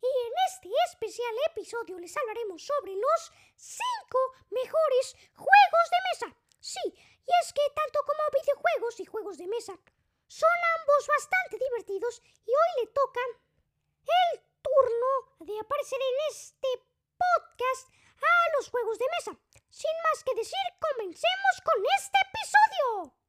Y en este especial episodio les hablaremos sobre los 5 mejores juegos de mesa. Sí, y es que tanto como videojuegos y juegos de mesa son ambos bastante divertidos y hoy le toca el turno de aparecer en este podcast a los juegos de mesa. Sin más que decir, comencemos con este episodio.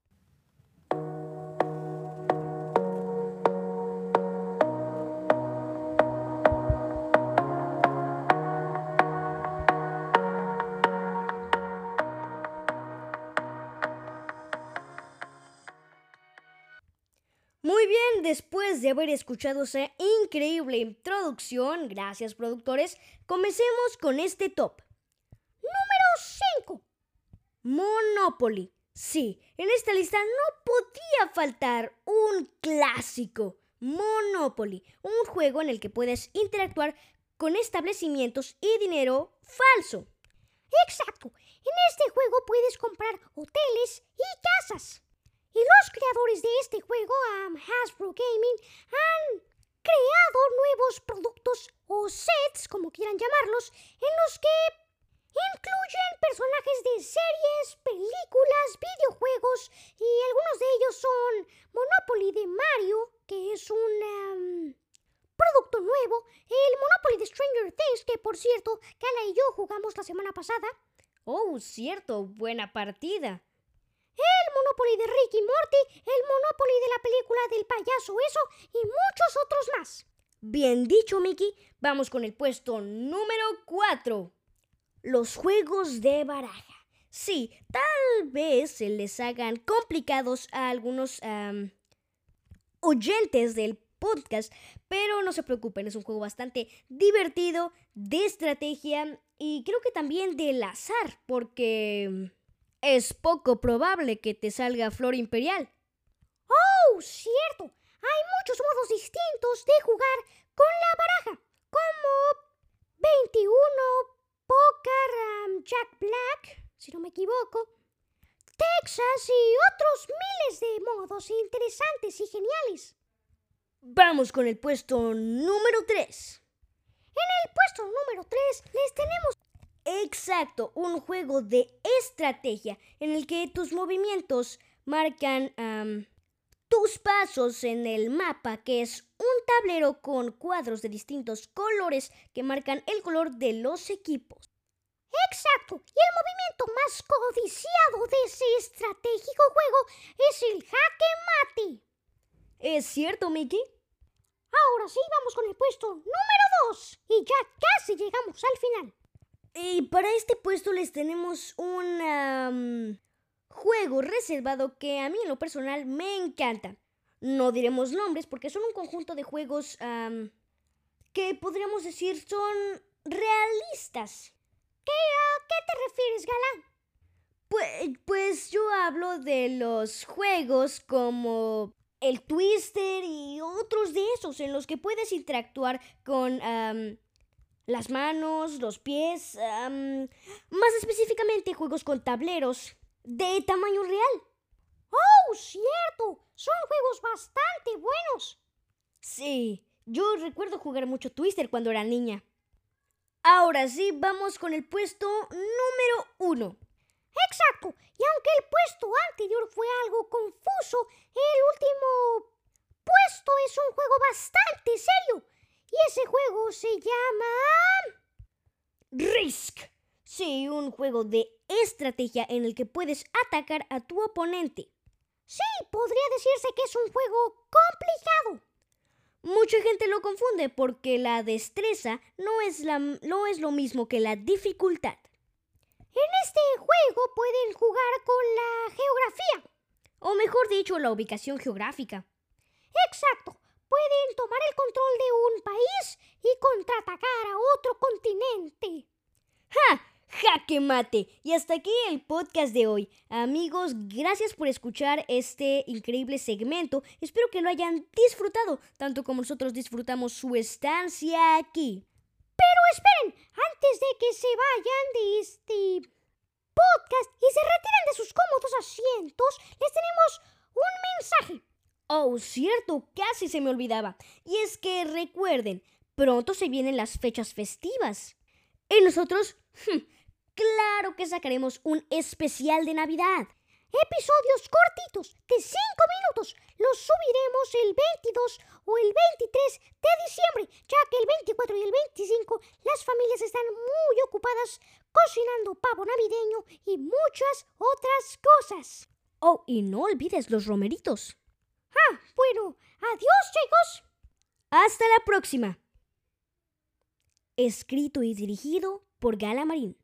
Bien, después de haber escuchado esa increíble introducción, gracias productores, comencemos con este top. Número 5. Monopoly. Sí, en esta lista no podía faltar un clásico. Monopoly, un juego en el que puedes interactuar con establecimientos y dinero falso. Exacto. En este juego puedes comprar hoteles y casas. Y los creadores de este juego, um, Hasbro Gaming, han creado nuevos productos o sets, como quieran llamarlos, en los que incluyen personajes de series, películas, videojuegos y algunos de ellos son Monopoly de Mario, que es un um, producto nuevo, el Monopoly de Stranger Things, que por cierto, Kala y yo jugamos la semana pasada, Oh, cierto, buena partida. Monopoly de Rick y Morty, el Monopoly de la película del payaso eso y muchos otros más. Bien dicho, Mickey. Vamos con el puesto número 4. Los juegos de baraja. Sí, tal vez se les hagan complicados a algunos oyentes del podcast, pero no se preocupen, es un juego bastante divertido, de estrategia y creo que también del azar, porque es poco probable que te salga Flor Imperial. ¡Oh, cierto! Hay muchos modos distintos de jugar con la baraja, como 21, Poker, Jack Black, si no me equivoco, Texas y otros miles de modos interesantes y geniales. Vamos con el puesto número 3. En el puesto número 3 les tenemos Exacto, un juego de estrategia en el que tus movimientos marcan am, tus pasos en el mapa, que es un tablero con cuadros de distintos colores que marcan el color de los equipos. Exacto, y el movimiento más codiciado de ese estratégico juego es el jaque mate. ¿Es cierto, Mickey? Ahora sí, vamos con el puesto número 2 y ya casi llegamos al final. Y para este puesto les tenemos un am, juego reservado que a mí en lo personal me encanta. No diremos nombres porque son un conjunto de juegos am, que podríamos decir son realistas. ¿Qué, ¿A qué te refieres, Galán? Pues, pues yo hablo de los juegos como el Twister y otros de esos en los que puedes interactuar con am, las manos, los pies, más específicamente juegos con tableros de tamaño real. ¡Oh, cierto! Son juegos bastante buenos. Sí, yo recuerdo jugar mucho Twister cuando era niña. Ahora sí, vamos con el puesto número uno. Exacto, y aunque el puesto anterior fue algo confuso, el último puesto es un juego bastante serio. Y ese juego se llama... Risk. Sí, un juego de estrategia en el que puedes atacar a tu oponente. Sí, podría decirse que es un juego complicado. Mucha gente lo confunde porque la destreza no es, la, no es lo mismo que la dificultad. En este juego pueden jugar con la geografía. O mejor dicho, la ubicación geográfica. Exacto. pueden tomar el control de un país y contraatacar a otro continente. ¡Ja! ¡Jaque mate! Y hasta aquí el podcast de hoy. Amigos, gracias por escuchar este increíble segmento. Espero que lo hayan disfrutado, tanto como nosotros disfrutamos su estancia aquí. Pero esperen, antes de que se vayan de este podcast y se retiren de sus cómodos asientos, les tenemos un mensaje. Oh, cierto, casi se me olvidaba. Y es que recuerden, pronto se vienen las fechas festivas. Y nosotros, hm, claro que sacaremos un especial de Navidad. Episodios cortitos de 5 minutos. Los subiremos el 22 o el 23 de diciembre, ya que el 24 y el 25 las familias están muy ocupadas cocinando pavo navideño y muchas otras cosas. Oh, y no olvides los romeritos. Ah, bueno, adiós chicos. Hasta la próxima. Escrito y dirigido por Gala Marín.